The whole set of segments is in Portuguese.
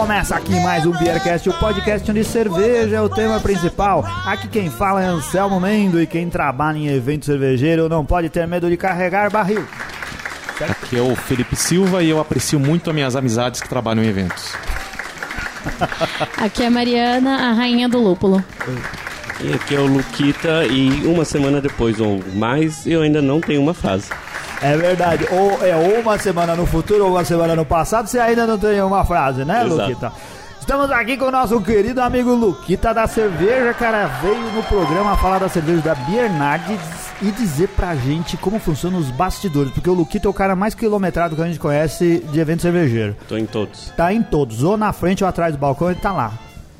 Começa aqui mais um Beercast, o podcast onde cerveja é o tema principal. Aqui quem fala é Anselmo Mendo e quem trabalha em evento cervejeiro não pode ter medo de carregar barril. Aqui é o Felipe Silva e eu aprecio muito as minhas amizades que trabalham em eventos. Aqui é a Mariana, a rainha do lúpulo. E aqui é o Luquita e uma semana depois ou mais eu ainda não tenho uma frase. É verdade. Ou é ou uma semana no futuro ou uma semana no passado, você ainda não tem uma frase, né, Exato. Luquita? Estamos aqui com o nosso querido amigo Luquita da cerveja, cara. Veio no programa falar da cerveja da Biernardes e dizer pra gente como funcionam os bastidores, porque o Luquita é o cara mais quilometrado que a gente conhece de evento cervejeiro. Tô em todos. Tá em todos, ou na frente ou atrás do balcão, ele tá lá.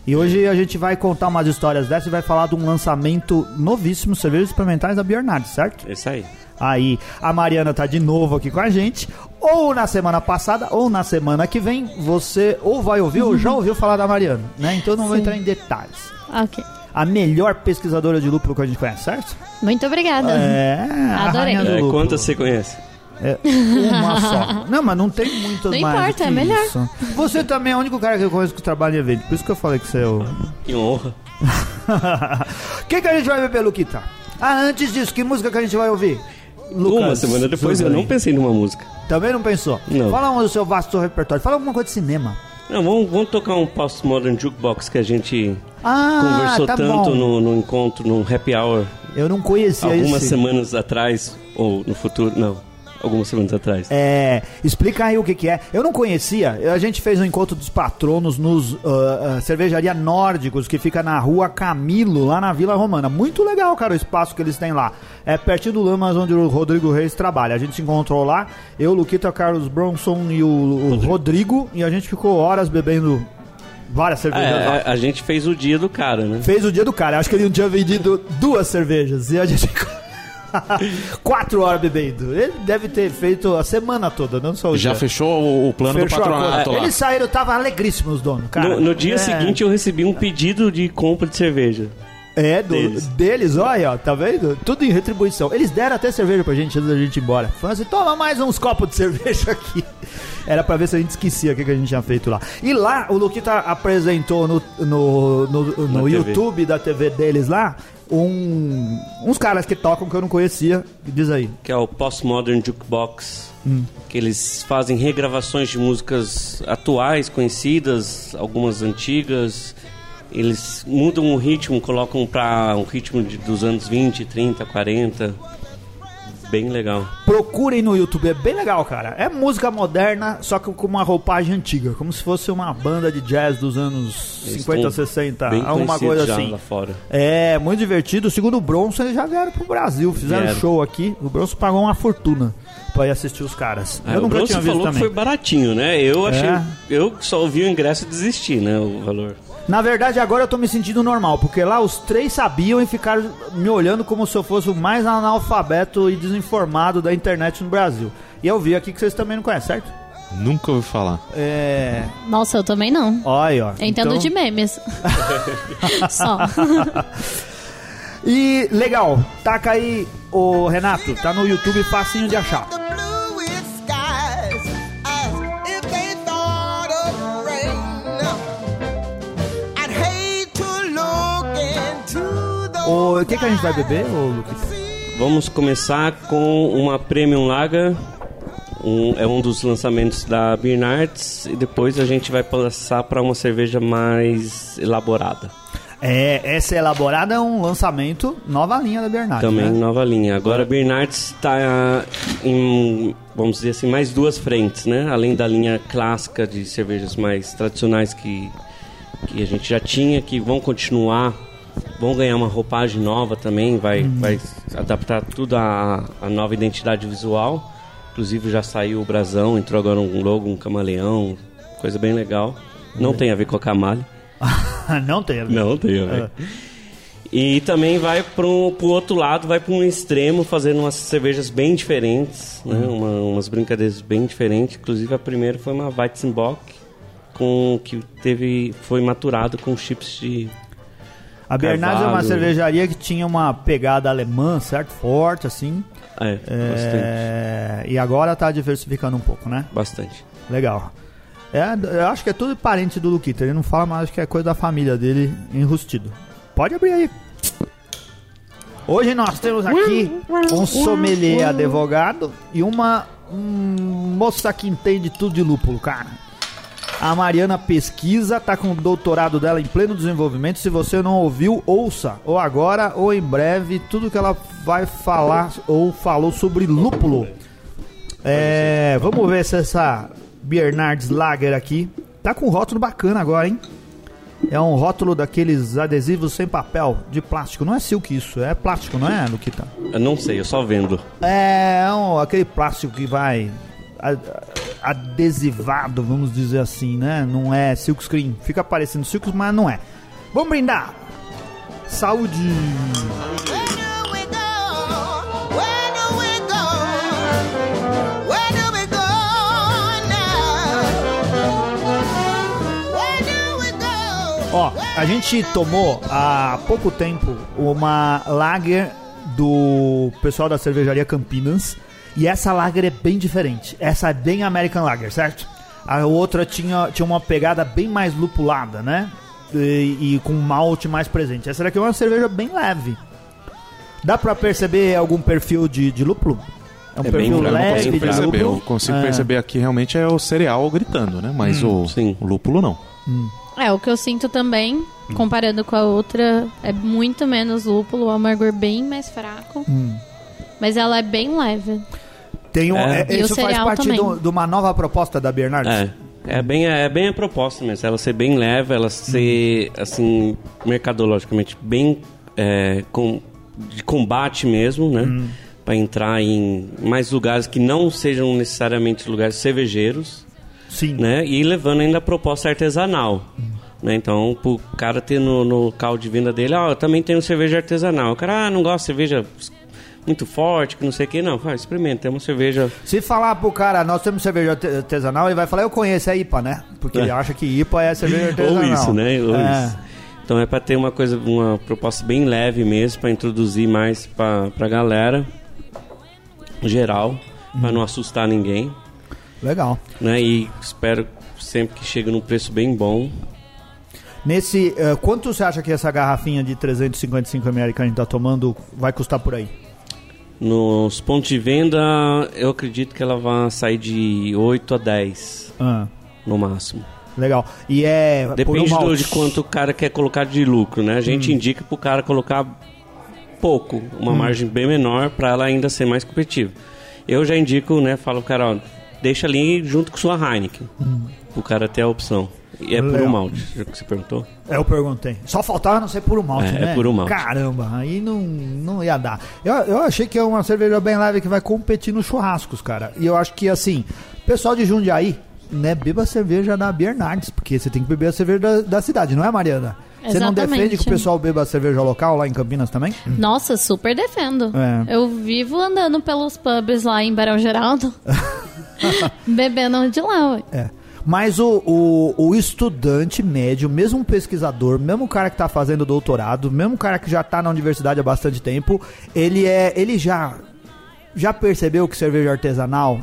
E hoje a gente vai contar umas histórias dessas e vai falar de um lançamento novíssimo, cervejas experimentais da Biernardes, certo? Isso aí. Aí a Mariana tá de novo aqui com a gente. Ou na semana passada, ou na semana que vem, você ou vai ouvir ou já ouviu falar da Mariana, né? Então não vou Sim. entrar em detalhes. Ok. A melhor pesquisadora de lúpulo que a gente conhece, certo? Muito obrigada. É, Adorei. É, quantas você conhece? É, uma só. Não, mas não tem muitas Não mais. importa, do que é melhor. isso. Você também é o único cara que eu conheço que trabalha em evento. Por isso que eu falei que você é o. Que honra. O que, que a gente vai beber, Luquita? Ah, antes disso, que música que a gente vai ouvir? Lucas, uma semana depois eu não pensei numa música. Também não pensou? Não. Fala um do seu vasto repertório. Fala alguma coisa de cinema. Não, vamos, vamos tocar um Postmodern Jukebox que a gente Ah, conversou tá tanto no, no encontro, no happy hour, Eu não conhecia algumas esse. semanas atrás, ou no futuro, não, algumas semanas atrás. É, explica aí o que, que é. Eu não conhecia. A gente fez um encontro dos patronos nos ah, ah, cervejaria nórdicos que fica na rua Camilo, lá na Vila Romana. Muito legal, cara, o espaço que eles têm lá. É pertinho do Lamas, onde o Rodrigo Reis trabalha. A gente se encontrou lá, eu, Luquita, Carlos Bronson e o, o Rodrigo. e a gente ficou horas bebendo várias cervejas. É, a, a gente fez o dia do cara, né? Fez o dia do cara. Acho que ele não tinha vendido duas cervejas. E a gente. Quatro horas bebendo. Ele deve ter feito a semana toda, não só o Já dia. fechou o, o plano Fechou do patronato. Eles saíram, tava alegríssimo os donos, cara. No, no dia É. seguinte eu recebi um pedido de compra de cerveja. É, do- deles. Deles. olha, ó, tá vendo? Tudo em retribuição. Eles deram até cerveja pra gente antes da gente ir embora. Falaram assim, toma mais uns copos de cerveja aqui. Era pra ver se a gente esquecia o que, que a gente tinha feito lá. E lá, o Luquita apresentou no, no, no, no. YouTube da TV deles lá, um, uns caras que tocam que eu não conhecia. Diz aí. que é o Postmodern Jukebox, que eles fazem regravações de músicas atuais, conhecidas, algumas antigas. Eles mudam o ritmo, colocam para um ritmo de, dos anos 20, 30, 40. Bem legal. Procurem no YouTube, é bem legal, cara. É música moderna, só que com uma roupagem antiga, como se fosse uma banda de jazz dos anos Eles 50, estão 60, bem alguma coisa já assim. lá fora. É, muito divertido. Segundo o Bronson, eles já vieram pro Brasil, fizeram Vieram. show aqui. O Bronson pagou uma fortuna pra ir assistir os caras. É, eu o nunca Bronson tinha visto falou também. que foi baratinho, né? Eu achei. É. Eu só ouvi o ingresso e desisti, né? O valor. Na verdade, agora eu tô me sentindo normal, porque lá os três sabiam e ficaram me olhando como se eu fosse o mais analfabeto e desinformado da internet no Brasil. E eu vi aqui que vocês também não conhecem, certo? Nunca ouvi falar. É. Nossa, eu também não. Olha, aí, ó. Eu entendo Então- de memes. Só. E legal, taca aí, o Renato, tá no YouTube facinho de achar. O que, que a gente vai beber, ô Lucas? Vamos começar com uma Premium Lager. Um- é um dos lançamentos da Bernards. E depois a gente vai passar para uma cerveja mais elaborada. É, essa elaborada é um lançamento nova linha da Bernardo. Também né? nova linha. Agora a Bernards está em, vamos dizer assim, mais duas frentes, né? Além da linha clássica de cervejas mais tradicionais que, que a gente já tinha, que vão continuar, vão ganhar uma roupagem nova também, vai, vai adaptar tudo à, à nova identidade visual. Inclusive já saiu o brasão, entrou agora um logo, um camaleão, coisa bem legal. Não tem a ver com a Camalha. não tem. a ver. Não tem a ver. E também vai para o outro lado, vai para um extremo, fazendo umas cervejas bem diferentes, né? Uhum. Uma- umas brincadeiras bem diferentes. Inclusive a primeira foi uma Weizenbock, com que teve foi maturado com chips de A Bernardo é uma cervejaria que tinha uma pegada alemã, certo? Forte, assim. é, É, E agora tá diversificando um pouco, né? bastante, bastante. Legal. É, eu acho que é tudo parente do Luquita. Ele não fala, mas acho que é coisa da família dele enrustido. Pode abrir aí. Hoje nós temos aqui um sommelier advogado e uma moça que entende tudo de lúpulo, cara. A Mariana pesquisa, tá com o doutorado dela em pleno desenvolvimento. Se você não ouviu, ouça, ou agora ou em breve, tudo que ela vai falar ou falou sobre lúpulo. É, vamos ver se essa Bernardes Lager aqui tá com um rótulo bacana agora, hein? É um rótulo daqueles adesivos sem papel, de plástico. Não é silk isso, é plástico, não é, Luquita? Eu não sei, eu só vendo. É um, aquele plástico que vai adesivado, vamos dizer assim, né? Não é silk screen. Fica parecendo silk, mas não é. Vamos brindar! Saúde! Go? Ó, a gente tomou há pouco tempo uma lager do pessoal da cervejaria Campinas. E essa lager é bem diferente. Essa é bem American Lager, certo? A outra tinha, tinha uma pegada bem mais lupulada, né? E, e com malte mais presente. Essa daqui é uma cerveja bem leve. Dá pra perceber algum perfil de, de lúpulo? É um É bem perfil Eu não leve consigo de perceber. Eu lúpulo? consigo É. perceber aqui realmente é o cereal gritando, né? Mas o, sim. o lúpulo não. É, o que eu sinto também, comparando com a outra, é muito menos lúpulo, o amargor bem mais fraco. Mas ela é bem leve. Tem um, É. é, o isso faz parte do- de uma nova proposta da Bernardes? É. É bem, é bem a proposta mesmo. Ela ser bem leve, ela ser, assim, mercadologicamente bem é, com, de combate mesmo, né? Pra entrar em mais lugares que não sejam necessariamente lugares cervejeiros, Sim. né? E levando ainda a proposta artesanal. Né? Então, pro cara ter no, no de venda dele, ó, eu também tenho cerveja artesanal. O cara, ah, não gosta de cerveja muito forte, que não sei o que, não. Faz, experimenta, é uma cerveja Se falar pro cara, nós temos cerveja arte- artesanal, ele vai falar, eu conheço a IPA, né? Porque É. ele acha que IPA é cerveja artesanal. Ou isso, né? Ou É. isso. Então é para ter uma coisa, uma proposta bem leve mesmo, para introduzir mais para pra galera geral, para não assustar ninguém, Legal. né? E espero sempre que chegue num preço bem bom. Nesse, eh, quanto você acha que essa garrafinha de 355ml que a gente tá tomando vai custar por aí? Nos pontos de venda, eu acredito que ela vai sair de 8 a 10 Ah, no máximo. legal. E é por um Depende do- de quanto o cara quer colocar de lucro, né? A gente indica pro cara colocar pouco, uma margem bem menor para ela ainda ser mais competitiva. Eu já indico, né? Falo pro cara, ó, deixa ali junto com sua Heineken, o cara ter a opção. E é por Legal. um malte, já que você perguntou. É, Eu perguntei. Só faltava não ser puro malte, É, é né? puro malte. Caramba, aí não, não ia dar. Eu, eu achei que é uma cerveja bem leve que vai competir nos churrascos, cara. E eu acho que, assim, pessoal de Jundiaí, né, beba a cerveja da Bernardes, porque você tem que beber a cerveja da, da cidade, não é, Mariana? Você não defende que o pessoal beba a cerveja local lá em Campinas também? Nossa, super defendo. É. Eu vivo andando pelos pubs lá em Barão Geraldo, bebendo de lá, ué. É. Mas o, o, o estudante médio, mesmo um pesquisador, mesmo cara que tá fazendo doutorado, mesmo cara que já tá na universidade há bastante tempo, ele é. ele já. Já percebeu que cerveja artesanal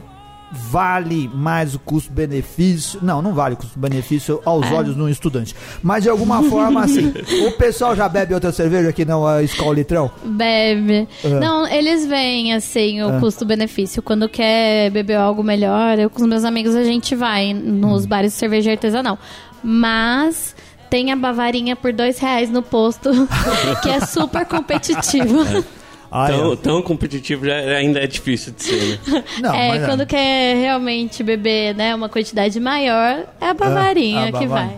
vale mais o custo-benefício? Não, não vale o custo-benefício aos É. olhos de um estudante. Mas de alguma forma, assim, o pessoal já bebe outra cerveja que não a Skol Litrão? Bebe. É. Não, eles veem, assim, o custo-benefício. Quando quer beber algo melhor, eu com os meus amigos a gente vai nos Hum. bares de cerveja artesanal. Mas tem a bavarinha por dois reais no posto, que é super competitivo. Ah, tão, é. tão competitivo já ainda é difícil de ser, né? Não, é, mas quando quer realmente beber né, uma quantidade maior, é a bavarinha a que vai.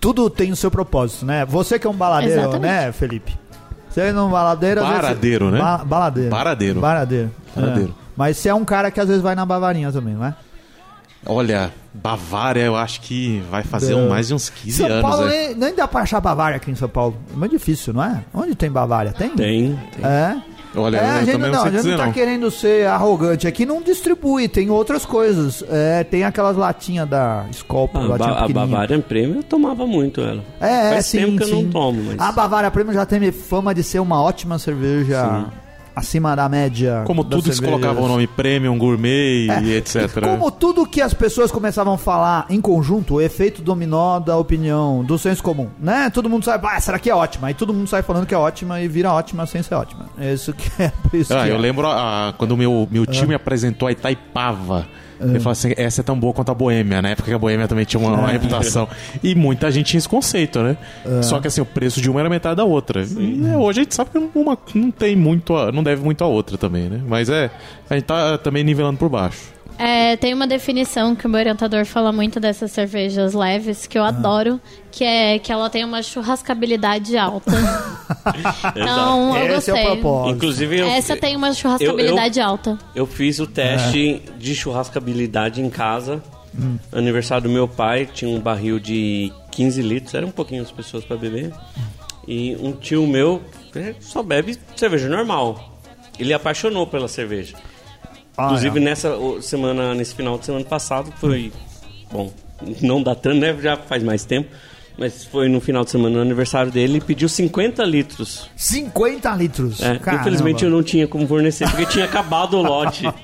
tudo tem o seu propósito, né? Você que é um baladeiro, Exatamente. né, Felipe? Você é um baladeiro... às vezes- Baradeiro, né? Ba- baladeiro. Baradeiro. Baradeiro. Baradeiro. É. Mas você é um cara que às vezes vai na bavarinha também, não é? Olha, Bavária eu acho que vai fazer um- mais de uns 15 São anos. Paulo nem, dá pra achar Bavária aqui em São Paulo. É muito difícil, não é? Onde tem Bavária? Tem? Tem, tem. É? Olha, é, a eu gente também não, não sei a gente dizer não tá não. querendo ser arrogante aqui, não distribui, tem outras coisas. É, tem aquelas latinhas da Skol, Ah, latinha ba- a. Bavarian Premium eu tomava muito ela. É, é, Faz sim, tempo que eu sim. não tomo, mas... A Bavária Premium já tem fama de ser uma ótima cerveja acima da média. Como tudo se cervejas. colocava o nome premium, gourmet e etc. Como tudo que as pessoas começavam a falar em conjunto, o efeito dominó da opinião, do senso comum, né? Todo mundo sabe, ah, essa daqui é ótima. Aí todo mundo sai falando que é ótima e vira ótima sem ser ótima. É isso que é por isso Ah, que eu é. lembro ah, quando o meu, meu tio me apresentou a Itaipava. Ele falou assim: essa é tão boa quanto a Boêmia, na época que a Boêmia também tinha uma, uma reputação. E muita gente tinha esse conceito, né? Só que assim, o preço de uma era metade da outra. E, é, hoje a gente sabe que uma não tem muito, a- não deve muito a outra também, né? Mas é, a gente tá também nivelando por baixo. É, tem uma definição que o meu orientador fala muito dessas cervejas leves, que eu adoro, que é que ela tem uma churrascabilidade alta. então, eu Esse é gostei. propósito. Inclusive, eu, Essa tem uma churrascabilidade alta. eu fiz o teste de churrascabilidade em casa. Aniversário do meu pai, tinha um barril de 15 litros, era um pouquinho as pessoas para beber. E um tio meu só bebe cerveja normal. Ele apaixonou pela cerveja. Ah, Inclusive é. nessa semana, nesse final de semana passado, foi. Bom, não dá tanto, né? Já faz mais tempo. Mas foi no final de semana, no aniversário dele, e pediu 50 litros. 50 litros. É, Caramba. infelizmente eu não tinha como fornecer, porque tinha acabado o lote.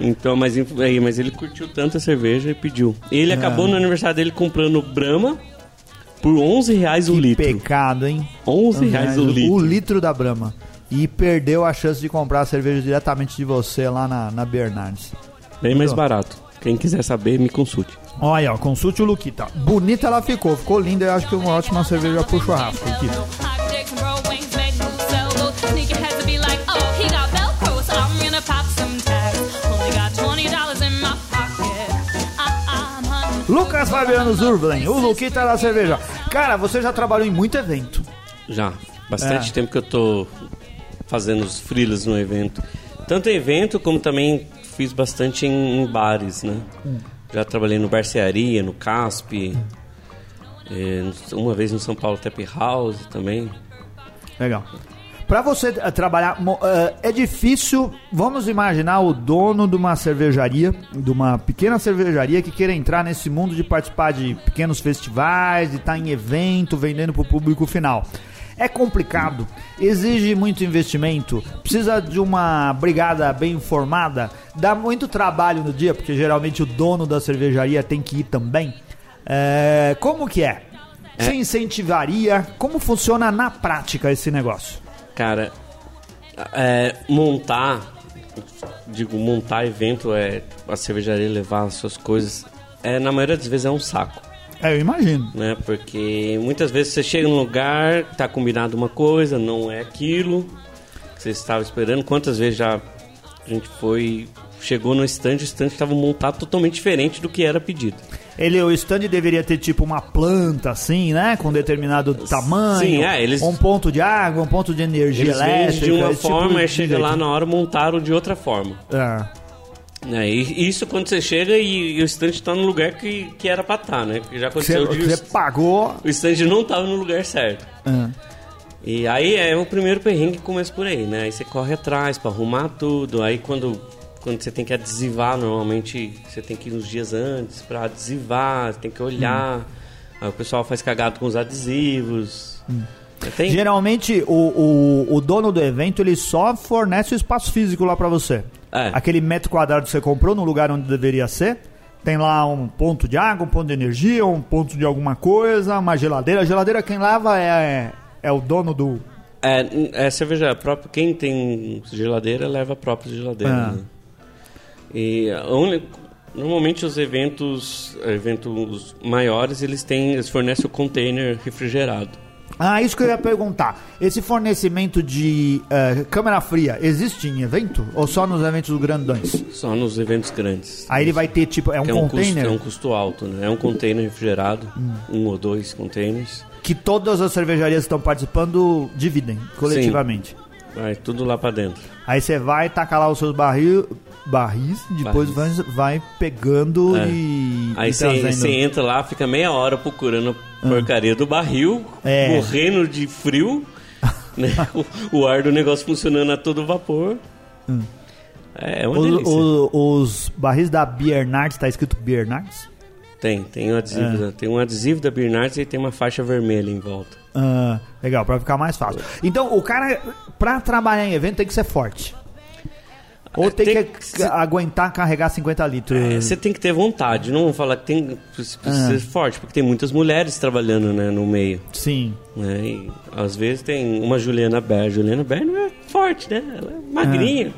Então, mas, aí, mas ele curtiu tanto a cerveja e pediu. É. Ele acabou no aniversário dele comprando Brahma por 11 reais o Que litro. pecado, hein? 11 reais o litro. O litro da Brahma. E perdeu a chance de comprar a cerveja diretamente de você lá na, na Bernardes. Bem mais barato. Quem quiser saber, me consulte. Olha, ó, consulte o Luquita. Bonita ela ficou, ficou linda. Eu acho que é uma ótima cerveja pro churrasco, Luquita. Lucas Fabiano Zurvlen, o Luquita da cerveja. Cara, você já trabalhou em muito evento. Já. Bastante É. tempo que eu tô fazendo os freelas no evento. Tanto em evento como também fiz bastante em, em bares, né? Já trabalhei no Barcearia, no Casp. eh, uma vez no São Paulo Tap House também. Legal. Pra você eh, trabalhar, eh, é difícil. Vamos imaginar o dono de uma cervejaria, de uma pequena cervejaria que queira entrar nesse mundo de participar de pequenos festivais, de estar em evento, vendendo pro público final. É complicado, exige muito investimento, precisa de uma brigada bem formada, dá muito trabalho no dia, porque geralmente o dono da cervejaria tem que ir também. Eh, como que é? Você incentivaria? Como funciona na prática esse negócio? Cara, é, montar, digo, montar evento, é a cervejaria levar as suas coisas, é, na maioria das vezes é um saco. É, eu imagino. né? Porque muitas vezes você chega num lugar, tá combinado uma coisa, não é aquilo que você estava esperando. Quantas vezes já a gente foi, chegou no stand, o stand estava montado totalmente diferente do que era pedido. Ele, o stand deveria ter tipo uma planta assim, né? Com determinado tamanho. Sim, é, eles- Um ponto de água, um ponto de energia Eles elétrica. de uma tipo forma, de chega lá na hora, montaram de outra forma. É. E isso quando você chega e, e o stand está no lugar que, que era para estar, né? Porque já Você, aconteceu de você pagou. o stand não estava no lugar certo. É. E aí é o primeiro perrengue que começa por aí, né? Aí você corre atrás pra arrumar tudo. Aí quando, quando você tem que adesivar, normalmente você tem que ir uns dias antes pra adesivar, tem que olhar. Aí o pessoal faz cagado com os adesivos. Tem, Geralmente o, o, o dono do evento ele só fornece o espaço físico lá pra você. É. Aquele metro quadrado que você comprou no lugar onde deveria ser. Tem lá um ponto de água, um ponto de energia, um ponto de alguma coisa, uma geladeira. A geladeira quem lava é, é o dono do. É, é cerveja própria. Quem tem geladeira leva a própria geladeira. Ah. né? E normalmente os eventos, eventos maiores, eles têm, eles fornecem o container refrigerado. Ah, isso que eu ia perguntar. Esse fornecimento de eh, câmera fria existe em evento? Ou só nos eventos grandões? Só nos eventos grandes. Aí ele vai ter tipo, é um é um, custo, container é um custo alto, né? É um container refrigerado, um ou dois containers. que todas as cervejarias que estão participando dividem coletivamente. Vai tudo lá pra dentro. Aí você vai tacar lá os seus barril, barris, depois Barris. Vai, vai pegando É. e, Aí você entra lá, fica meia hora procurando a porcaria do barril, É. morrendo de frio, né? o, o ar do negócio funcionando a todo vapor. É, é uma Os, delícia. os barris da Biernards, tá escrito Biernards? Tem, tem um adesivo, da- tem um adesivo da Bernardes e tem uma faixa vermelha em volta. Ah, legal, pra ficar mais fácil. Então, o cara, pra trabalhar em evento, tem que ser forte. Ou É, tem, tem que, que aguentar carregar 50 litros. É, Você tem que ter vontade, não vou falar que tem precisa ser forte, porque tem muitas mulheres trabalhando né, no meio. Sim. Né? E às vezes tem uma Juliana Ber. Juliana Ber não é forte, né? Ela é magrinha.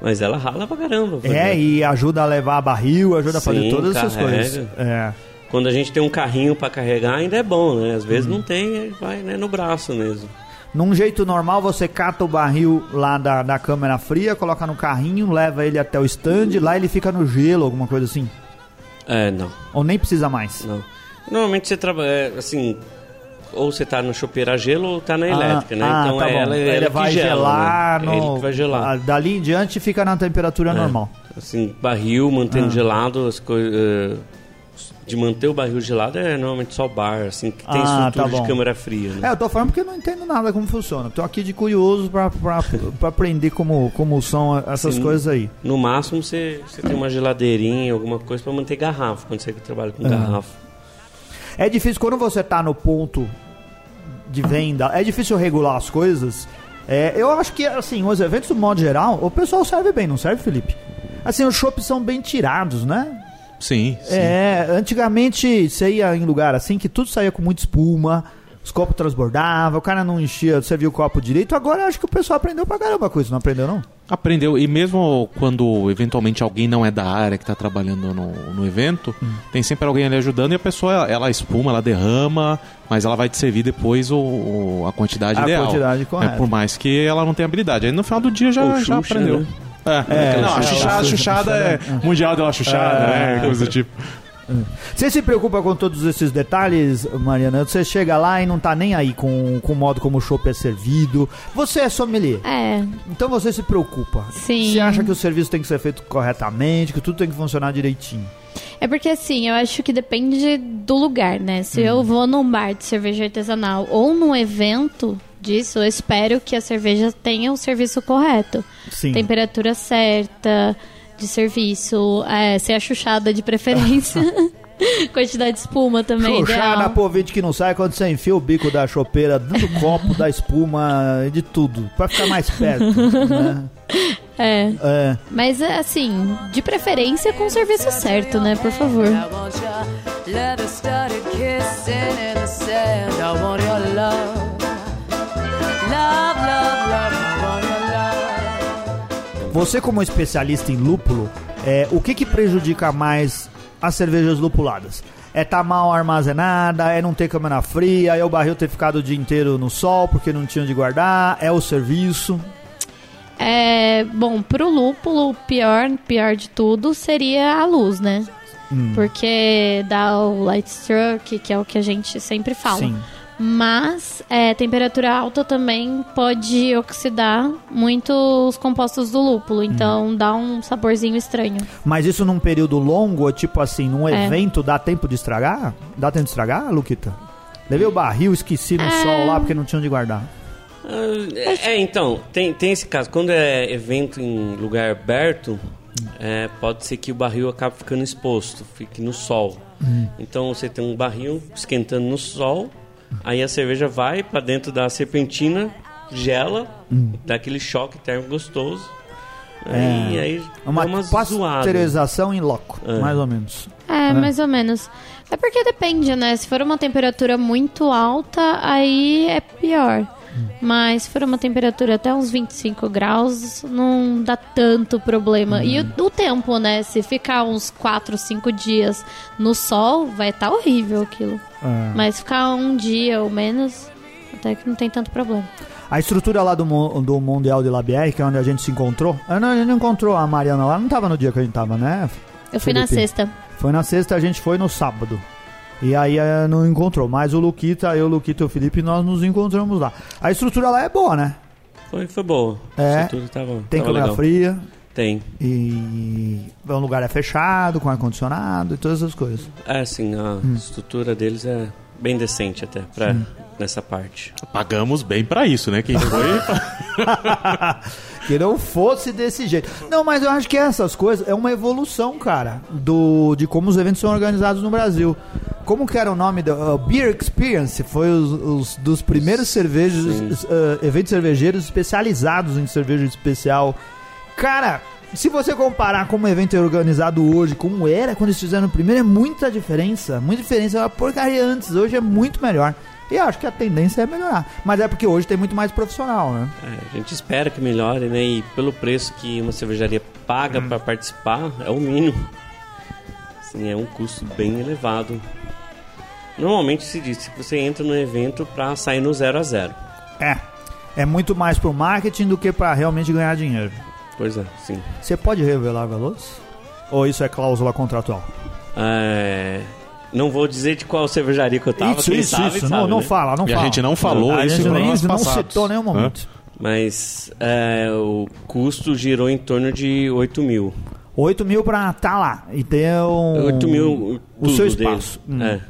Mas ela rala pra caramba. pra É, fazer. e ajuda a levar barril, ajuda a fazer Sim, todas essas carrega. coisas. É. Quando a gente tem um carrinho pra carregar, ainda é bom, né? Às vezes não tem, vai né, no braço mesmo. Num jeito normal, você cata o barril lá da, da câmera fria, coloca no carrinho, leva ele até o stand, lá ele fica no gelo, alguma coisa assim. É, não, Ou nem precisa mais. não. Normalmente você trabalha, assim, ou você tá no chopeira gelo ou tá na elétrica, né? ah, então tá é ela, ele ela vai gela, gelar né? no... É ele que vai gelar. Ah, Dali em diante fica na temperatura É. normal. Assim, barril, mantendo Ah. gelado, as coisas... de manter o barril gelado é normalmente só bar, assim, que tem Ah, estrutura tá de câmera fria, né? É, eu tô falando porque eu não entendo nada como funciona. Tô aqui de curioso pra, pra, pra aprender como, como são essas Sim. coisas aí. No máximo você, você tem uma geladeirinha, alguma coisa pra manter garrafa, quando você trabalha com Ah. garrafa. É difícil quando você tá no ponto de venda, é difícil regular as coisas. É, eu acho que, assim, os eventos, do modo geral, o pessoal serve bem, não serve, Felipe? Assim, os shoppes são bem tirados, né? Sim, sim. É, antigamente você ia em lugar assim que tudo saía com muita espuma, os copos transbordavam, o cara não enchia, você viu o copo direito. Agora eu acho que o pessoal aprendeu pra caramba com isso, não aprendeu não? Aprendeu, e mesmo quando eventualmente alguém não é da área que está trabalhando no, no evento, Hum. tem sempre alguém ali ajudando e a pessoa, ela, ela espuma, ela derrama, mas ela vai te servir depois o, o- a quantidade A ideal. quantidade correta. É, por mais que ela não tenha habilidade. Aí no final do dia já, Ou já Xuxa, aprendeu. né? É, É, não, a Xuxa, chuchada, a Xuxa, chuchada é mundial dela chuchada, É. né? Coisa do tipo. Você se preocupa com todos esses detalhes, Mariana? Você chega lá e não tá nem aí com, com o modo como o chopp é servido. Você é sommelier, É, então você se preocupa. Sim. Você acha que o serviço tem que ser feito corretamente, que tudo tem que funcionar direitinho. É porque assim, eu acho que depende do lugar, né? Se Hum. eu vou num bar de cerveja artesanal ou num evento disso, eu espero que a cerveja tenha o serviço correto. Sim. Temperatura certa de serviço, é, ser achuchada de preferência. Quantidade de espuma também, Puxar na povite que não sai quando você enfia o bico da chopeira dentro do copo, da espuma e de tudo. Pra ficar mais perto. né? É. É. Mas assim, de preferência com o serviço certo, né? Por favor. I Você, como especialista em lúpulo, é, o que, que prejudica mais as cervejas lupuladas? É tá mal armazenada, é não ter câmera fria, é o barril ter ficado o dia inteiro no sol porque não tinha onde guardar, é o serviço. É, bom, pro lúpulo, o pior, pior de tudo seria a luz, né? Hum. Porque dá o light stroke, que é o que a gente sempre fala. Sim. Mas é, temperatura alta também pode oxidar muito os compostos do lúpulo, então dá um saborzinho estranho. Mas isso num período longo, tipo assim, num É. evento, dá tempo de estragar? Dá tempo de estragar, Luquita? Levei o barril, esqueci no É. sol lá porque não tinha onde guardar. Ah, É, então, tem, tem esse caso. Quando é evento em lugar aberto, é, pode ser que o barril acabe ficando exposto, fique no sol. Então você tem um barril esquentando no sol, aí a cerveja vai para dentro da serpentina, gela, dá aquele choque térmico gostoso. Aí, aí É uma, uma pasteurização em loco, É. mais ou menos. É, mais ou menos. É porque depende, né? Se for uma temperatura muito alta, aí é pior. Mas se for uma temperatura até uns 25 graus, não dá tanto problema. E o, o tempo, né? Se ficar uns 4, 5 dias no sol, vai estar horrível aquilo. É. Mas ficar um dia ou menos, até que não tem tanto problema. A estrutura lá do, do Mundial de Labier, que é onde a gente se encontrou. Ah, não, a gente não encontrou a Mariana lá, não tava no dia que a gente tava, né? Eu fui na Felipe. sexta. Foi na sexta, a gente foi no sábado. E aí eh, não encontrou. Mas o Luquita, eu, o Luquita e o Felipe, nós nos encontramos lá. A estrutura lá é boa, né? Foi, foi boa. É. Isso tudo tava, Tem tava câmera legal. fria. Tem. E o lugar é fechado, com ar-condicionado e todas essas coisas. É, sim, a Hum. estrutura deles é bem decente até pra, nessa parte. Pagamos bem pra isso, né? Quem foi. que não fosse desse jeito. Não, mas eu acho que essas coisas é uma evolução, cara, do de como os eventos são organizados no Brasil. Como que era o nome do uh, Beer Experience? Foi os, os dos primeiros cervejos, uh, eventos cervejeiros especializados em cerveja especial. Cara, se você comparar como o evento é organizado hoje, como era quando eles fizeram o primeiro, é muita diferença. Muita diferença. Era uma porcaria antes, hoje é muito melhor. E eu acho que a tendência é melhorar. Mas é porque hoje tem muito mais profissional, né? É, a gente espera que melhore, né? E pelo preço que uma cervejaria paga Hum. para participar, é o mínimo. Assim, é um custo bem elevado. Normalmente se diz que você entra no evento para sair no zero a zero. É. É muito mais pro marketing do que pra realmente ganhar dinheiro. Pois é, sim. Você pode revelar valores? Ou isso é cláusula contratual? É, Não vou dizer de qual cervejaria que eu tava, isso, isso, sabe, isso. sabe, não, não né? fala, não E a fala. gente não falou a isso gente em nem, não citou em nenhum momento. Mas é, o custo girou em torno de 8 mil. 8 mil pra tá lá e ter um... 8 mil o seu espaço. Hum. É.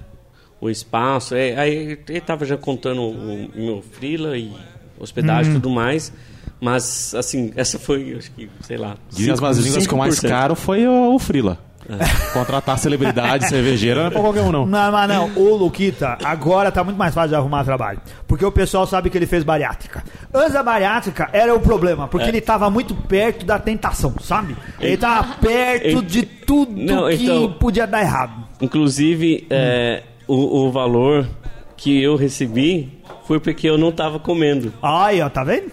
O espaço. É, aí ele tava já contando o meu frila e hospedagem e Hum. tudo mais. Mas, assim, essa foi, acho que, sei lá. Dizem as más línguas que o mais 5%. caro foi o, o Frila. Contratar celebridade cervejeira não é pra qualquer um, não. Não, mas não, o Luquita agora tá muito mais fácil de arrumar trabalho. Porque o pessoal sabe que ele fez bariátrica. Antes da bariátrica era o problema, porque É. ele tava muito perto da tentação, sabe? Ele tava perto Ele- de tudo Não, que então- podia dar errado. Inclusive, é, o, o valor que eu recebi foi porque eu não tava comendo. Aí, ó, tá vendo?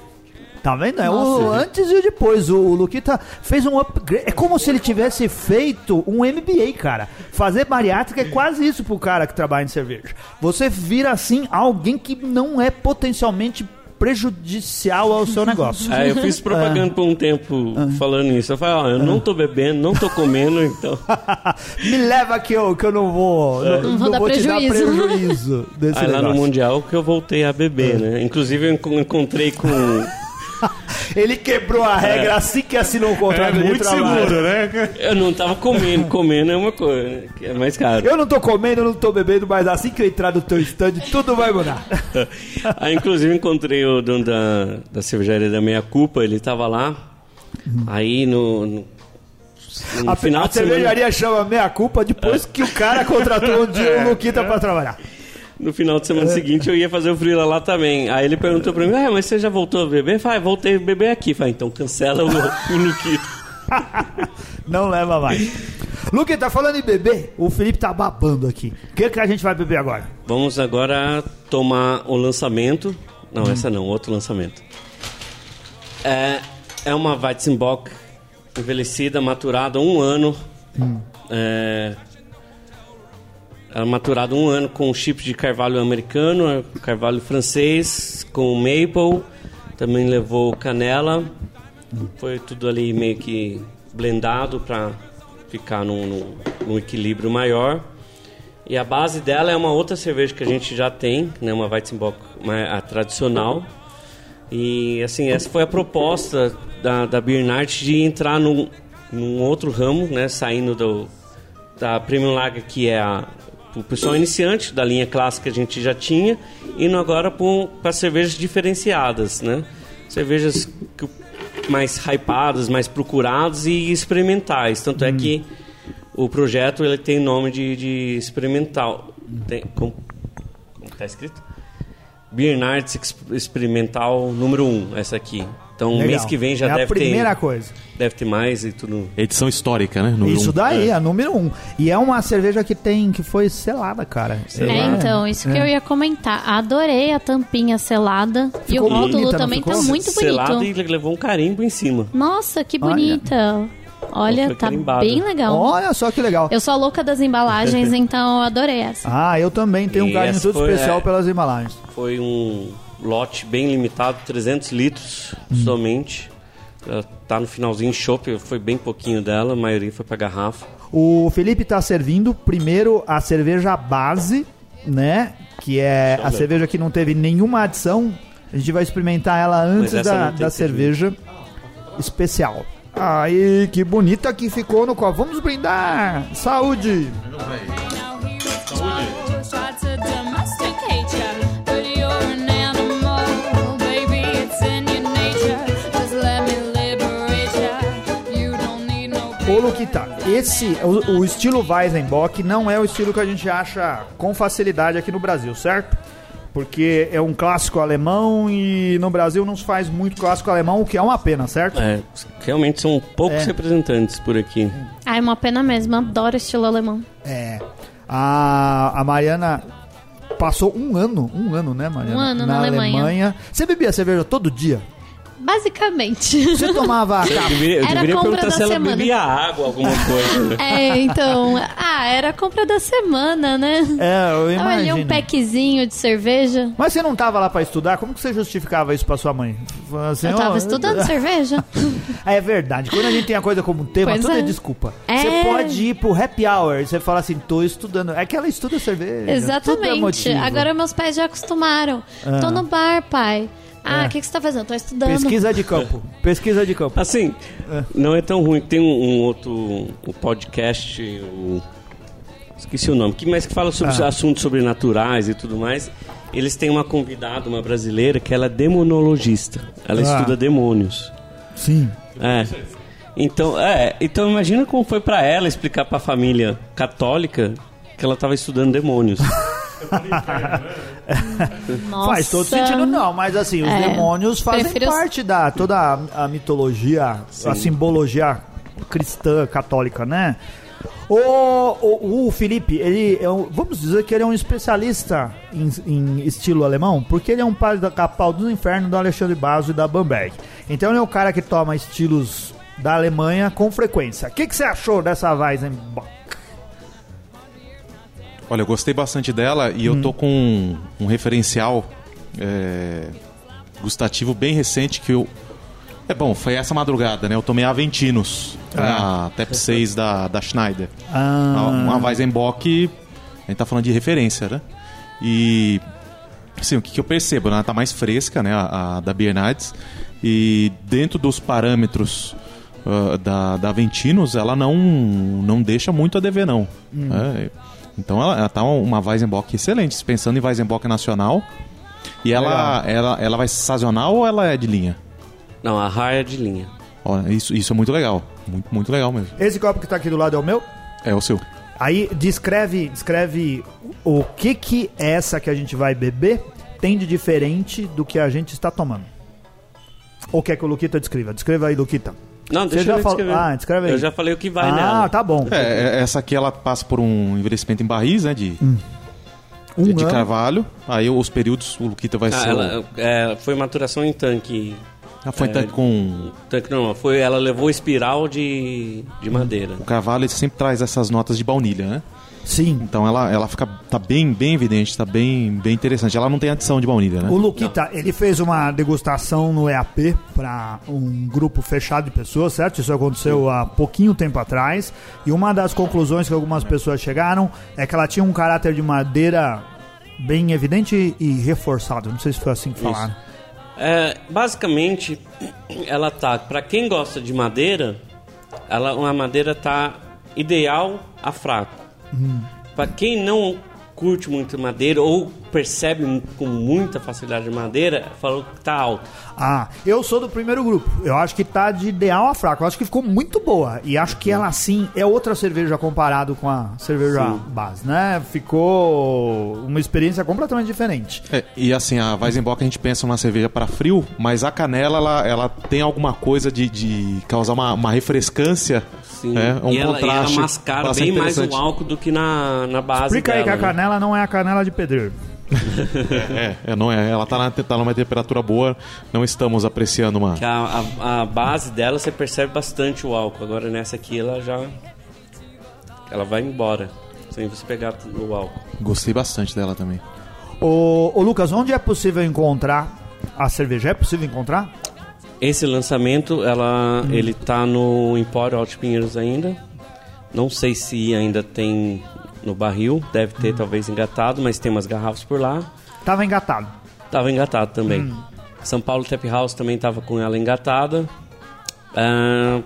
Tá vendo? É o Nossa. antes e o depois. O, o Luquita fez um upgrade. É como se ele tivesse feito um MBA, cara. Fazer bariátrica é quase isso pro cara que trabalha em cerveja. Você vira, assim, alguém que não é potencialmente prejudicial ao seu negócio. Aí eu fiz propaganda por um tempo falando isso. Eu falei, ó, eu não tô bebendo, não tô comendo, então. Me leva que eu, que eu não vou. Não, Não vou dar te dar prejuízo. prejuízo desse Aí lá no negócio. Mundial que eu voltei a beber, né? Inclusive eu enco- encontrei com. Ele quebrou a regra assim que assinou o contrato de trabalho. né? Eu não tava comendo, comendo é uma coisa, né? Que é mais caro. Eu não tô comendo, eu não tô bebendo, mas assim que eu entrar no teu stand, tudo vai mudar. Aí, inclusive, encontrei o dono da, da cervejaria da Meia Culpa, ele tava lá. Aí, no, no, no A, final a de semana, cervejaria chama meia culpa depois que o cara contratou um dia o Luquita pra trabalhar. No final de semana seguinte, eu ia fazer o frila lá também. Aí ele perguntou pra mim, ah, mas você já voltou a beber? Falei, ah, voltei a beber aqui. Falei, então cancela o, o Luquito. Não leva mais. Luquita, falando em beber, o Felipe tá babando aqui. O que, que a gente vai beber agora? Vamos agora tomar o lançamento. Não, Hum. essa não, outro lançamento. É, é uma Weizenbock envelhecida, maturada um ano. Hum. É, é maturada um ano com chip de carvalho americano, é carvalho francês, com maple. Também levou canela. Foi tudo ali meio que blendado para ficar num, num- num equilíbrio maior. E a base dela é uma outra cerveja que a gente já tem, né, uma Weizenbock a tradicional. E assim, essa foi a proposta da, da Beer Night de entrar num, num outro ramo, né, saindo do, da Premium Lager, que é a, o pessoal iniciante da linha clássica que a gente já tinha, indo agora para cervejas diferenciadas, né? Cervejas que- mais hypadas, mais procuradas e experimentais. Tanto é que o projeto ele tem nome de, de experimental. Tem, como, como tá escrito? Beer Nights Ex- Experimental número 1, um, essa aqui. Então, Legal. mês que vem já é a deve primeira ter coisa. deve ter mais e tudo. Edição histórica, né? Número Isso um. daí, a número um. E é uma cerveja que tem, que foi selada, cara. É, Ela- então, isso que eu ia comentar. Adorei a tampinha selada. e Ficou o rótulo bonita, também tá ficou? muito Selado bonito. e levou um carimbo em cima. Nossa, que bonita. Olha, tá carimbado. bem legal. Olha só que legal. Eu sou a louca das embalagens, então eu adorei essa. Ah, eu também tenho um E carinho essa todo foi, especial é, pelas embalagens. Foi um lote bem limitado, 300 litros Hum. somente. Ela tá no finalzinho, chopp, foi bem pouquinho dela, a maioria foi pra garrafa. O Felipe tá servindo primeiro a cerveja base, né? Que é a cerveja que não teve nenhuma adição. A gente vai experimentar ela antes da, da cerveja especial. Aí, que bonita que ficou no copo. Vamos brindar! Saúde! Ô, Luquita, esse, o, o estilo Weizenbock não é o estilo que a gente acha com facilidade aqui no Brasil, certo? Porque é um clássico alemão e no Brasil não se faz muito clássico alemão, o que é uma pena, certo? É, realmente são poucos É. representantes por aqui. Ah, é uma pena mesmo. Adoro estilo alemão. É. A, a Mariana passou um ano, um ano, né, Mariana? Um ano na Alemanha. Alemanha. Você bebia cerveja todo dia? Basicamente. Você tomava Eu café? deveria, eu Era deveria compra perguntar da se ela semana. bebia água, alguma coisa. É, então. Ah, era a compra da semana, né? É, eu Olha, imagino. um packzinho de cerveja. Mas você não tava lá pra estudar? Como que você justificava isso pra sua mãe? Assim, Eu tava ó, estudando cerveja. É verdade. Quando a gente tem a coisa como tema, Pois tudo é. é. desculpa. É. Você pode ir pro happy hour e você fala assim, tô estudando. É que ela estuda cerveja. tudo é Exatamente. Agora meus pais já acostumaram. Tô no bar, pai. Ah, É. o que, que você tá fazendo? Tô estudando. Pesquisa de campo. Pesquisa de campo. Assim, não é tão ruim. Tem um, um outro um podcast, o- esqueci o nome, que, mas que fala sobre Ah. assuntos sobrenaturais e tudo mais. Eles têm uma convidada, uma brasileira, que ela é demonologista. Ela Ah. estuda demônios. Sim. É. Então, é, então imagina como foi pra ela explicar pra família católica que ela tava estudando demônios. Nossa. Faz todo sentido, não, mas assim, os É. demônios fazem Prefiro- parte da toda a, a mitologia, a simbologia cristã, católica, né? O, o, o Felipe, ele é um, vamos dizer que ele é um especialista em, em estilo alemão, porque ele é um padre da Capal do Inferno do Alexandre Basso e da Bamberg. Então ele é o cara que toma estilos da Alemanha com frequência. O que, que você achou dessa Weizenbock? Olha, eu gostei bastante dela e eu tô com um, um referencial é, gustativo bem recente que eu. É bom, foi essa madrugada, né? Eu tomei a Aventinos, né? a TEP 6 da, da Schneider. Ah, Uma Weizenbock, a gente tá falando de referência, né? E. Assim, o que, que eu percebo? né? Ela tá mais fresca, né? A, a da Bernardes. E dentro dos parâmetros ah, da, da Aventinos, ela não, não deixa muito a dever, não. É, então ela, ela tá uma Weizenbock excelente. Pensando em Weizenbock nacional. E ela, ela, ela vai sazonal ou ela é de linha? Não, a raia de linha. Ó, isso, isso é muito legal. Muito, muito legal mesmo. esse copo que tá aqui do lado é o meu? É o seu. Aí descreve, descreve o que que essa que a gente vai beber tem de diferente do que a gente está tomando. Ou quer que o Luquita descreva? Descreva aí, Luquita. Não, deixa eu descrever. Ah, descreve aí. Eu já falei o que vai ah, nela. tá bom. É, é, essa aqui ela passa por um envelhecimento em barris, né? De, Um de, carvalho. Aí os períodos, o Luquita vai Ah, ser. ela, o- é, foi maturação em tanque. Ah, foi é, tanto com. Tanque não, foi, ela levou espiral de, de madeira. O carvalho ele sempre traz essas notas de baunilha, né? Sim. Então ela, ela fica tá bem, bem evidente, tá bem, bem interessante. Ela não tem adição de baunilha, né? O Luquita, ele fez uma degustação no EAP para um grupo fechado de pessoas, certo? Isso aconteceu há pouquinho tempo atrás. E uma das conclusões que algumas pessoas chegaram é que ela tinha um caráter de madeira bem evidente e reforçado. Não sei se foi assim que falaram. É, basicamente, ela tá. Pra quem gosta de madeira, ela, uma madeira tá ideal a fraco. Pra quem não curte muito madeira ou percebe com muita facilidade madeira, falou que tá alto. Ah, eu sou do primeiro grupo. Eu acho que tá de ideal a fraco. Eu acho que ficou muito boa. E acho que ela, sim, é outra cerveja comparado com a cerveja Sim. base, né? Ficou uma experiência completamente diferente. É, e assim, a Weizenbock a gente pensa numa cerveja para frio, mas a canela ela, ela tem alguma coisa de, de causar uma, uma refrescância. Sim. É, um e, ela, e ela contraste mascara bem mais o álcool do que na, na base Explica aí que dela, a né? canela não é a canela de pedreiro. É, é, não é. Ela tá, na, tá numa temperatura boa, não estamos apreciando uma. Que a, a, a base dela você percebe bastante o álcool. Agora nessa aqui ela já. Ela vai embora. Sem você pegar o álcool. Gostei bastante dela também. Ô, ô, Lucas, onde é possível encontrar a cerveja? É possível encontrar? Esse lançamento, ela, ele tá no Empório Alto Pinheiros ainda. Não sei se ainda tem no barril. Deve ter, talvez, engatado, mas tem umas garrafas por lá. Tava engatado. Tava engatado também. São Paulo Tap House também tava com ela engatada. Ah,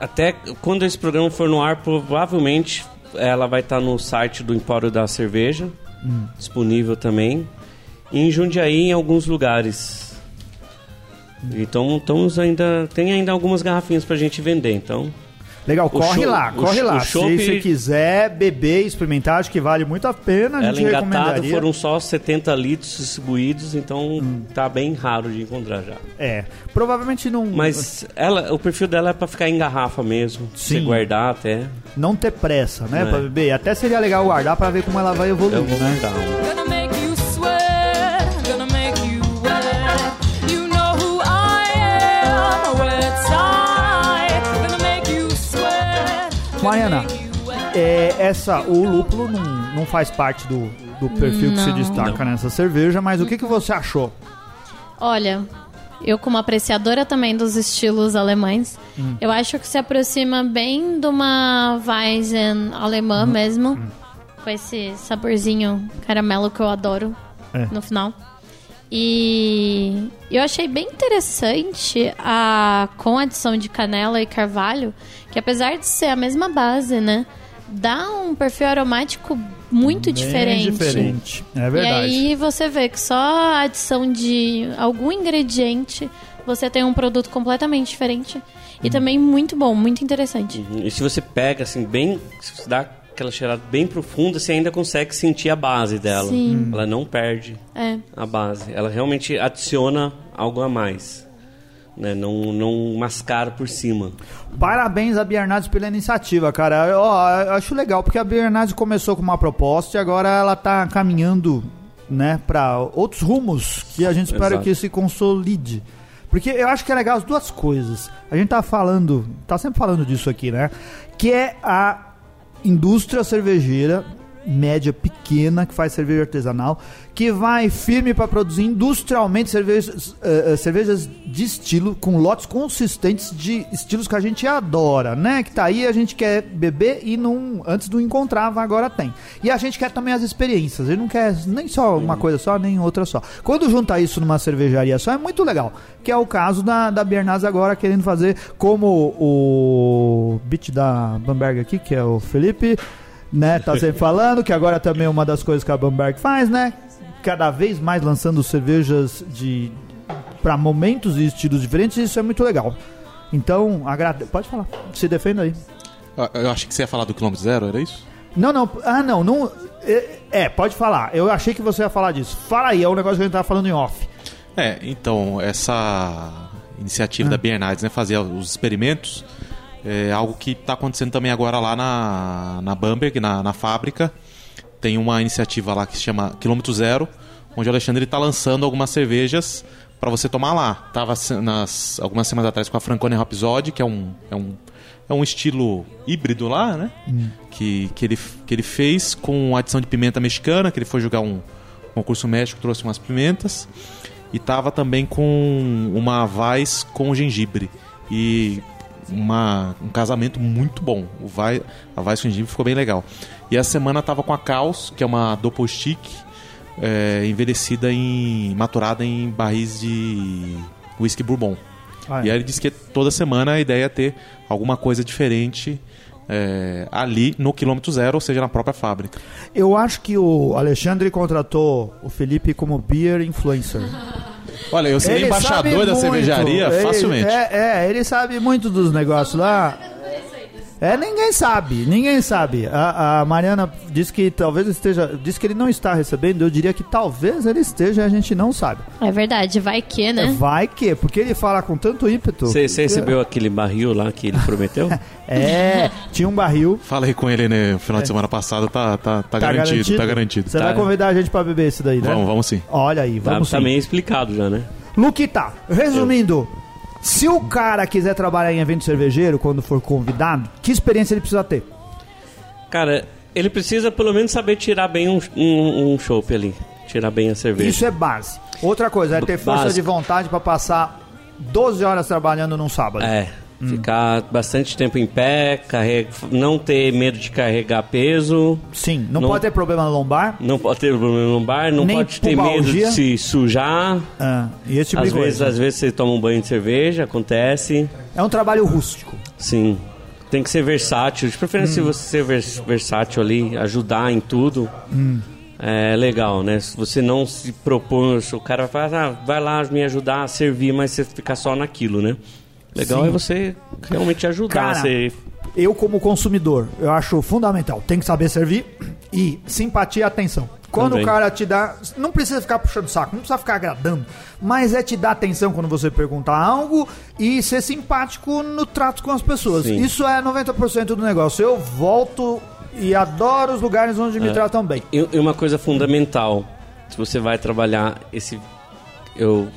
até quando esse programa for no ar, provavelmente ela vai estar no site do Empório da Cerveja, disponível também. E em Jundiaí, em alguns lugares. Então, estamos ainda tem ainda algumas garrafinhas pra gente vender. Então, Legal, corre show- lá, corre lá. o Se você quiser beber e experimentar, acho que vale muito a pena. A Ela gente recomendaria. foram só 70 litros distribuídos, então Hum. tá bem raro de encontrar já. É, provavelmente não, Mas ela, o perfil dela é pra ficar em garrafa mesmo. Sim. Você guardar até. não ter pressa, né, É. pra beber. Até seria legal guardar pra ver como ela vai evoluir, Eu vou né? um. Mariana. É, essa, o lúpulo não, não faz parte do, do perfil que se Não. destaca nessa cerveja, mas o que, que você achou? Olha, eu como apreciadora também dos estilos alemães, Hum. eu acho que se aproxima bem de uma Weizen alemã Uhum. mesmo, com esse saborzinho caramelo que eu adoro É. no final. E eu achei bem interessante a com a adição de canela e carvalho, que apesar de ser a mesma base, né, dá um perfil aromático muito Bem diferente. diferente. É E verdade. aí você vê que só a adição de algum ingrediente você tem um produto completamente diferente. Hum. E também muito bom, muito interessante. E se você pega assim, bem. Se você dá aquela cheirada bem profunda, você ainda consegue sentir a base dela. Sim. Ela não perde É. a base. Ela realmente adiciona algo a mais. Né? Não, não mascara por cima. Parabéns a Biernades pela iniciativa, cara. Eu, ó, eu acho legal, porque a Biernades começou com uma proposta e agora ela tá caminhando, né, para outros rumos que a gente espera Exato. que se consolide. Porque eu acho que é legal as duas coisas. A gente tá falando, tá sempre falando disso aqui, né? Que é a indústria cervejeira média pequena que faz cerveja artesanal, que vai firme para produzir industrialmente cervejas, eh, cervejas de estilo com lotes consistentes de estilos que a gente adora, né? Que tá aí a gente quer beber e não antes não encontrava, agora tem. E a gente quer também as experiências, ele não quer nem só uma coisa só, nem outra só. Quando junta isso numa cervejaria só é muito legal, que é o caso da da Bernaz agora querendo fazer como o beat da Bamberg aqui, que é o Felipe né? Tá sempre falando que agora também é uma das coisas que a Bamberg faz, né? Cada vez mais lançando cervejas de para momentos e estilos diferentes, isso é muito legal. Então, agrade... pode falar. Se defenda aí. Ah, Eu achei que você ia falar do quilômetro zero, era isso? Não, não. Ah, não, não é, é, pode falar. Eu achei que você ia falar disso. Fala aí, é um negócio que a gente tava falando em off. É, então, essa iniciativa da Biernades, né, fazer os experimentos, é algo que está acontecendo também agora lá na, na Bamberg, na, na fábrica. Tem uma iniciativa lá que se chama Quilômetro Zero, onde o Alexandre está lançando algumas cervejas para você tomar lá. Tava se- nas, algumas semanas atrás com a Franconia Rhapsody, que é um, é um, é um estilo híbrido lá, né? Que, que, ele, que ele fez com adição de pimenta mexicana, que ele foi jogar um concurso méxico, trouxe umas pimentas. E tava também com uma Vais com gengibre. E uma, um casamento muito bom. O vai, a com gengibre ficou bem legal. E essa semana tava com a Caos, que é uma Doppel Stick, é, envelhecida em. maturada em barris de whisky bourbon. Ah, é. E aí ele disse que toda semana a ideia é ter alguma coisa diferente é, ali no quilômetro zero, ou seja, na própria fábrica. Eu acho que o Alexandre contratou o Felipe como beer influencer. Olha, eu seria Ele embaixador da muito. cervejaria Ele- facilmente. É, é, ele sabe muito dos negócios lá. É, ninguém sabe, ninguém sabe. A, a Mariana disse que talvez esteja. Disse que ele não está recebendo, eu diria que talvez ele esteja e a gente não sabe. É verdade, vai que, né? Vai que, porque ele fala com tanto ímpeto. Você você recebeu aquele barril lá que ele prometeu? É, tinha um barril. Falei com ele né, no final de semana passado, tá, tá, tá, garantido, tá garantido. Você vai convidar a gente pra beber esse daí, né? Vamos, vamos sim. Olha aí, Tá, vamos tá sim. meio explicado já, né? Luquita, resumindo, se o cara quiser trabalhar em evento cervejeiro quando for convidado, que experiência ele precisa ter? Cara, ele precisa pelo menos saber tirar bem um, um, um chopp ali. Tirar bem a cerveja. Isso é base. Outra coisa, é ter força de vontade pra passar 12 horas trabalhando num sábado. É. Ficar bastante tempo em pé, carrega, não ter medo de carregar peso, Sim, não, Não- pode ter problema no lombar. não pode ter problema no bar, não Nem pode ter medo de se sujar. Ah, e esse tipo Às de vezes, coisa. às vezes você toma um banho de cerveja, acontece. É um trabalho rústico. Sim. Tem que ser versátil. De preferência, Hum. se você ser vers- versátil ali, ajudar em tudo. Hum. É legal, né? Se você não se propõe, o cara vai falar, ah, vai lá me ajudar a servir, mas você ficar só naquilo, né? Legal Sim. é você realmente ajudar, Cara, você eu como consumidor, eu acho fundamental. Tem que saber servir e simpatia e atenção. Quando Também. o cara te dá. Não precisa ficar puxando o saco, não precisa ficar agradando. Mas é te dar atenção quando você perguntar algo e ser simpático no trato com as pessoas. Sim. Isso é 90% do negócio. Eu volto e adoro os lugares onde É. me tratam bem. E e uma coisa fundamental, se você vai trabalhar esse. Eu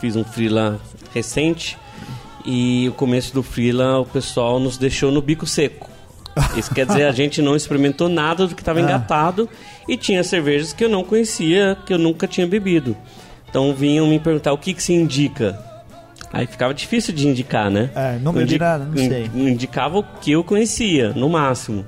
fiz um freela recente e o começo do freela o pessoal nos deixou no bico seco. Isso quer dizer, a gente não experimentou nada do que estava engatado e tinha cervejas que eu não conhecia, que eu nunca tinha bebido. Então vinham me perguntar o que, que se indica. Aí ficava difícil de indicar, né? É, não bebi nada, não sei. Indicava o que eu conhecia, no máximo.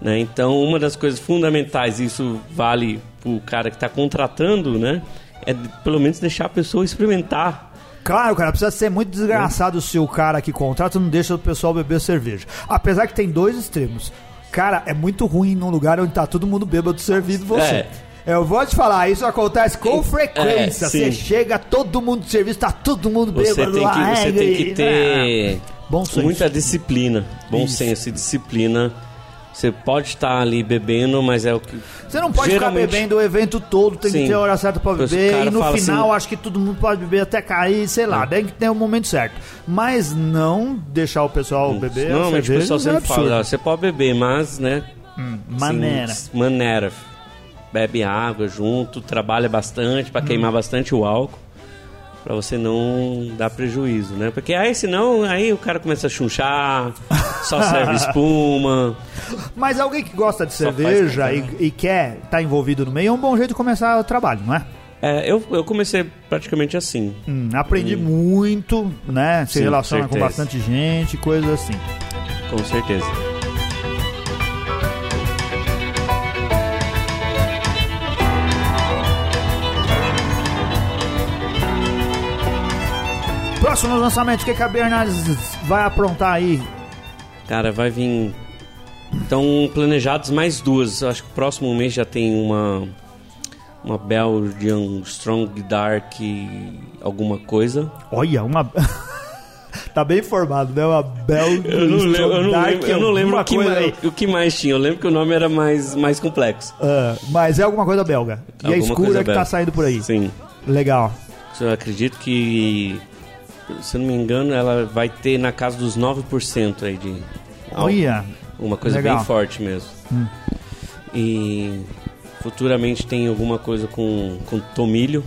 Né? Então, uma das coisas fundamentais, isso vale pro cara que está contratando, né? É pelo menos deixar a pessoa experimentar. Claro, cara, precisa ser muito desgraçado se o cara que contrata não deixa o pessoal beber cerveja. Apesar que tem dois extremos. Cara, é muito ruim num lugar onde tá todo mundo bêbado servindo você. É. Eu vou te falar, isso acontece com frequência. É, você chega, todo mundo de serviço, tá todo mundo Você bêbado tem lá. que, você é, tem que ter Bom senso. muita disciplina. Bom Isso. senso e disciplina. Você pode estar ali bebendo, mas é o que. Você não pode Geralmente- ficar bebendo o evento todo, tem que Sim. ter a hora certa pra beber. E no fala final, assim- acho que todo mundo pode beber até cair, sei lá, tem que ter o momento certo. Mas não deixar o pessoal beber. a Normalmente o pessoal é sempre absurdo. fala, "Ah, você pode beber, mas, né? Maneira. Sim, maneira. Bebe água junto, trabalha bastante Hum. para queimar bastante o álcool. Pra você não dar prejuízo, né? Porque aí senão, aí o cara começa a chunchar, só serve espuma. Mas alguém que gosta de cerveja e, e quer estar envolvido no meio é um bom jeito de começar o trabalho, não é? É, eu, eu comecei praticamente assim. Hum, aprendi muito, né? Se Sim, relaciona com certeza. bastante gente, coisas assim. Com certeza. Próximo lançamento, o que, que a Bernardes vai aprontar aí? Cara, vai vir. Estão planejados mais duas. Acho que o próximo mês já tem uma. Uma Belgian Strong Dark alguma coisa. Olha, uma. tá bem informado, né? Uma Bel Eu não lembro, eu não Dark, lembro, eu não lembro o, que mais, o que mais tinha. Eu lembro que o nome era mais, mais complexo. Ah, mas é alguma coisa belga. E é Alguma escura que tá belga. saindo por aí. Sim. Legal. Eu acredito que, se eu não me engano, ela vai ter na casa dos 9% aí de. Olha. Uma coisa Legal. Hum. bem forte mesmo. E futuramente tem alguma coisa com, com tomilho,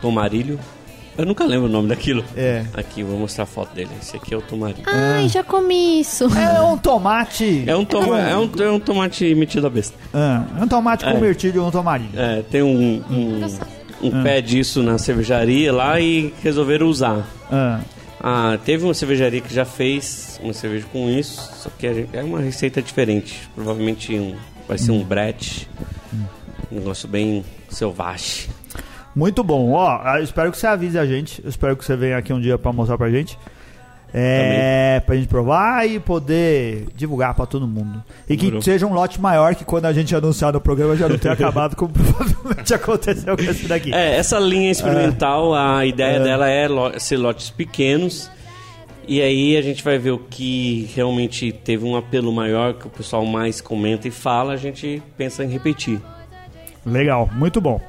tomarilho. Eu nunca lembro o nome daquilo. É. Aqui, vou mostrar a foto dele. Esse aqui é o tomarilho. Ai, já comi isso. É um tomate. É um, toma, é, um, é um tomate metido a besta. Ah, é um tomate É. convertido em um tomarilho. É, tem um, um, um pé disso na cervejaria lá e resolveram usar. Ah, Ah, teve uma cervejaria que já fez uma cerveja com isso, só que é é uma receita diferente. Provavelmente um, vai ser um brete. Um negócio bem selvagem. muito bom. Ó, eu espero que você avise a gente. Eu espero que você venha aqui um dia pra mostrar pra gente. É, pra gente provar e poder divulgar pra todo mundo. E que seja um lote maior que quando a gente anunciar no programa já não tenha acabado, como provavelmente aconteceu com esse daqui. É, essa linha experimental, a ideia dela é ser lotes pequenos. E aí a gente vai ver o que realmente teve um apelo maior, que o pessoal mais comenta e fala, a gente pensa em repetir. Legal, muito bom.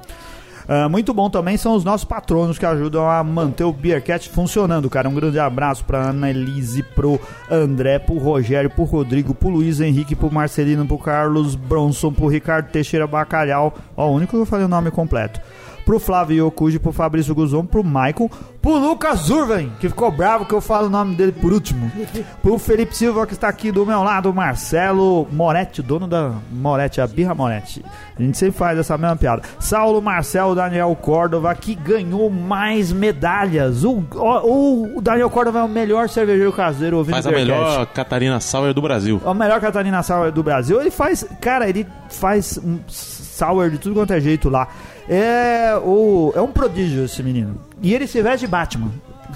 Ah, muito bom também são os nossos patronos que ajudam a manter o Beercat funcionando, cara. Um grande abraço pra Ana Elise, pro André, pro Rogério, pro Rodrigo, pro Luiz Henrique, pro Marcelino, pro Carlos Bronson, pro Ricardo Teixeira Bacalhau. Ó, o único que eu falei o nome completo. Pro Flávio Yokuji, pro Fabrício Guzon, pro Michael, pro Lucas Urven, que ficou bravo que eu falo o nome dele por último. Pro Felipe Silva, que está aqui do meu lado, Marcelo Moretti, dono da Moretti, a Birra Moretti. A gente sempre faz essa mesma piada. Saulo Marcelo Daniel Córdova, que ganhou mais medalhas. O, o, o Daniel Córdova é o melhor cervejeiro caseiro ouvindo Faz a melhor Catarina Sauer do Brasil. É o melhor Catarina Sour do Brasil. Ele faz, cara, ele faz um sour de tudo quanto é jeito lá. É, o, é um prodígio esse menino. E ele se veste de Batman.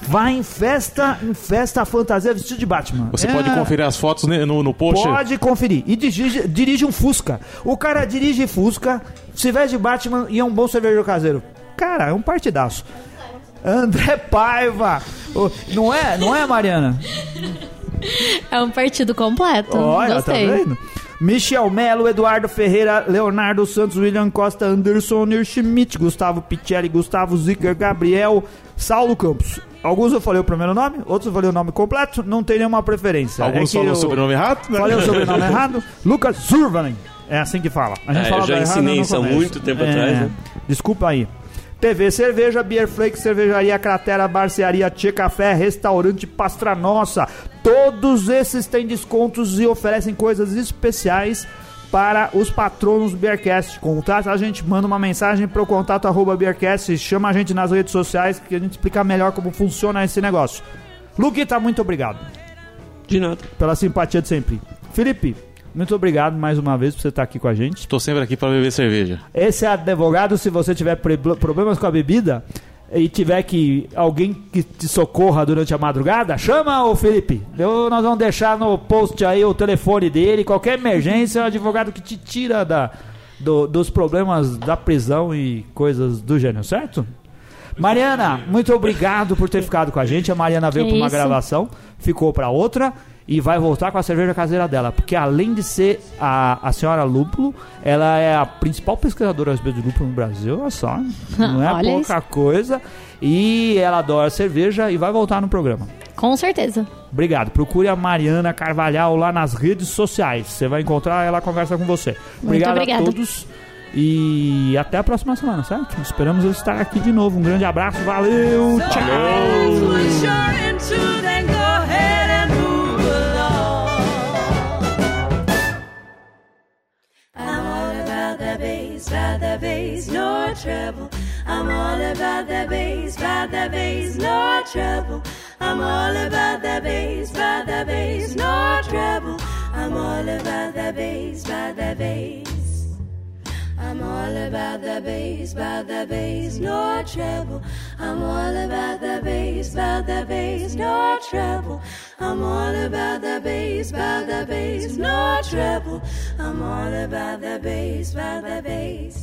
Vai em festa, em festa fantasia vestido de Batman. Você É, pode conferir as fotos no, no post. Pode conferir. E dirige, dirige um Fusca. O cara dirige Fusca, se veste de Batman e é um bom cervejeiro caseiro. Cara, é um partidaço. André Paiva. Não é, não é, Mariana? É um partido completo. Olha, Gostei. tá vendo? Michel Melo, Eduardo Ferreira, Leonardo Santos, William Costa, Anderson Schmidt, Gustavo Picelli, Gustavo Zicker, Gabriel, Saulo Campos. Alguns eu falei o primeiro nome, outros eu falei o nome completo, não tem nenhuma preferência. Alguns É falam eu o sobrenome errado, né? Falei o sobrenome errado. Lucas Zurvanen. É assim que fala. A É, eu falava já ensinei isso há muito tempo É, atrás, né? Desculpa aí. TV Cerveja, Beer Flake, Cervejaria Cratera, Barcearia Tchê Café, Restaurante Pastra Nossa. Todos esses têm descontos e oferecem coisas especiais para os patronos do Beercast. Contato a gente, manda uma mensagem para o contato arroba Beercast, chama a gente nas redes sociais que a gente explica melhor como funciona esse negócio. Luquita, muito obrigado De nada. pela simpatia de sempre. Felipe, muito obrigado mais uma vez por você estar aqui com a gente. Tô sempre aqui pra beber cerveja. Esse é advogado, se você tiver problemas com a bebida e tiver que alguém que te socorra durante a madrugada, chama o Felipe. Eu, nós vamos deixar no post aí o telefone dele. Qualquer emergência, é o advogado que te tira da, do- dos problemas da prisão e coisas do gênero, certo? Mariana, muito obrigado por ter ficado com a gente. A Mariana veio para uma gravação, ficou para outra e vai voltar com a cerveja caseira dela. Porque além de ser a, a senhora Lúpulo, ela é a principal pesquisadora a respeito de lúpulo no Brasil. Olha só, não é Olha pouca coisa. E ela adora cerveja e vai voltar no programa. Com certeza. Obrigado. Procure a Mariana Carvalhal lá nas redes sociais. Você vai encontrar ela conversa com você. Obrigado a obrigada. todos. E até a próxima semana, certo? Esperamos eu estar aqui de novo. Um grande abraço, valeu, tchau! Bass, about the bass, no trouble. I'm all about the bass, about the bass, no trouble. I'm all about the bass, about the bass, no trouble. I'm all about the bass, about the bass. I'm all about the bass, about the bass, no trouble. I'm all about the bass, about the bass, no trouble. I'm all about the bass, about the bass, no trouble. I'm all about the bass, about the bass.